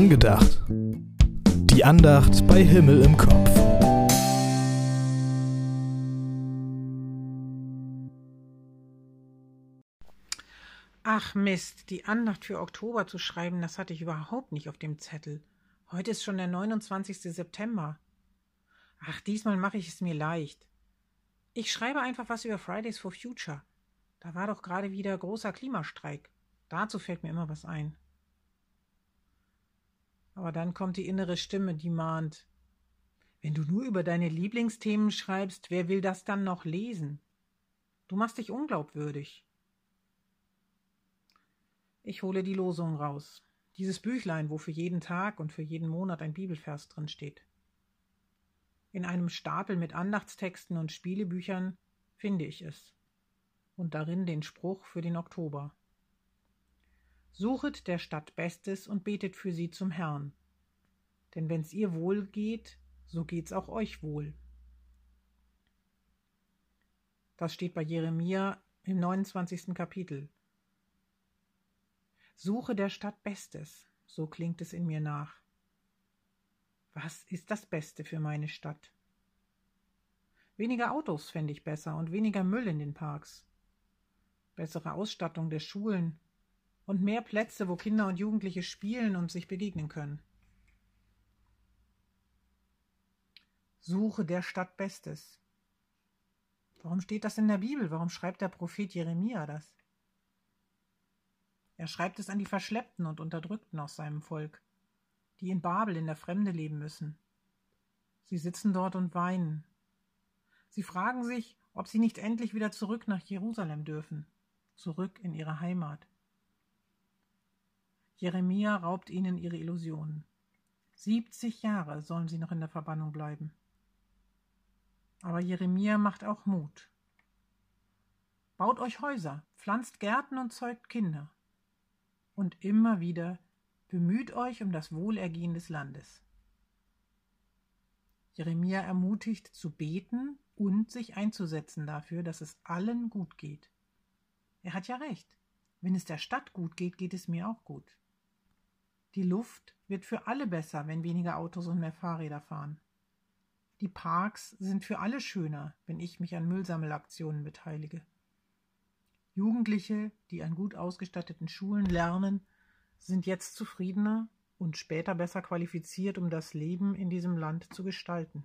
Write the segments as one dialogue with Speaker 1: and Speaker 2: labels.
Speaker 1: Angedacht. Die Andacht bei Himmel im Kopf.
Speaker 2: Ach Mist, die Andacht für Oktober zu schreiben, das hatte ich überhaupt nicht auf dem Zettel. Heute ist schon der 29. September. Ach, diesmal mache ich es mir leicht. Ich schreibe einfach was über Fridays for Future. Da war doch gerade wieder großer Klimastreik. Dazu fällt mir immer was ein. Aber dann kommt die innere Stimme, die mahnt. Wenn du nur über deine Lieblingsthemen schreibst, wer will das dann noch lesen? Du machst dich unglaubwürdig. Ich hole die Losung raus. Dieses Büchlein, wo für jeden Tag und für jeden Monat ein Bibelvers drin steht. In einem Stapel mit Andachtstexten und Spielebüchern finde ich es. Und darin den Spruch für den Oktober. Suchet der Stadt Bestes und betet für sie zum Herrn. Denn wenn's ihr wohl geht, so geht's auch euch wohl. Das steht bei Jeremia im 29. Kapitel. Suche der Stadt Bestes, so klingt es in mir nach. Was ist das Beste für meine Stadt? Weniger Autos fände ich besser und weniger Müll in den Parks. Bessere Ausstattung der Schulen und mehr Plätze, wo Kinder und Jugendliche spielen und sich begegnen können. Suche der Stadt Bestes. Warum steht das in der Bibel? Warum schreibt der Prophet Jeremia das? Er schreibt es an die Verschleppten und Unterdrückten aus seinem Volk die in Babel in der Fremde leben müssen. Sie sitzen dort und weinen. Sie fragen sich, ob sie nicht endlich wieder zurück nach Jerusalem dürfen, zurück in ihre Heimat. Jeremia raubt ihnen ihre Illusionen. Siebzig Jahre sollen sie noch in der Verbannung bleiben. Aber Jeremia macht auch Mut. Baut euch Häuser, pflanzt Gärten und zeugt Kinder. Und immer wieder Bemüht euch um das Wohlergehen des Landes. Jeremia ermutigt zu beten und sich einzusetzen dafür, dass es allen gut geht. Er hat ja recht. Wenn es der Stadt gut geht, geht es mir auch gut. Die Luft wird für alle besser, wenn weniger Autos und mehr Fahrräder fahren. Die Parks sind für alle schöner, wenn ich mich an Müllsammelaktionen beteilige. Jugendliche, die an gut ausgestatteten Schulen lernen, sind jetzt zufriedener und später besser qualifiziert, um das Leben in diesem Land zu gestalten.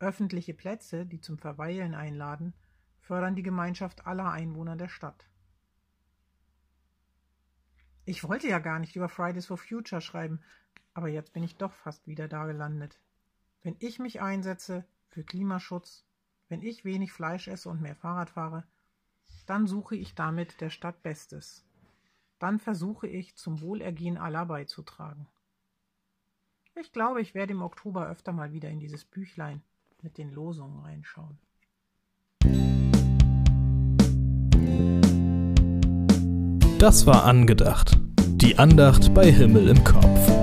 Speaker 2: Öffentliche Plätze, die zum Verweilen einladen, fördern die Gemeinschaft aller Einwohner der Stadt. Ich wollte ja gar nicht über Fridays for Future schreiben, aber jetzt bin ich doch fast wieder da gelandet. Wenn ich mich einsetze für Klimaschutz, wenn ich wenig Fleisch esse und mehr Fahrrad fahre, dann suche ich damit der Stadt Bestes dann versuche ich zum Wohlergehen aller beizutragen. Ich glaube, ich werde im Oktober öfter mal wieder in dieses Büchlein mit den Losungen reinschauen.
Speaker 1: Das war angedacht. Die Andacht bei Himmel im Kopf.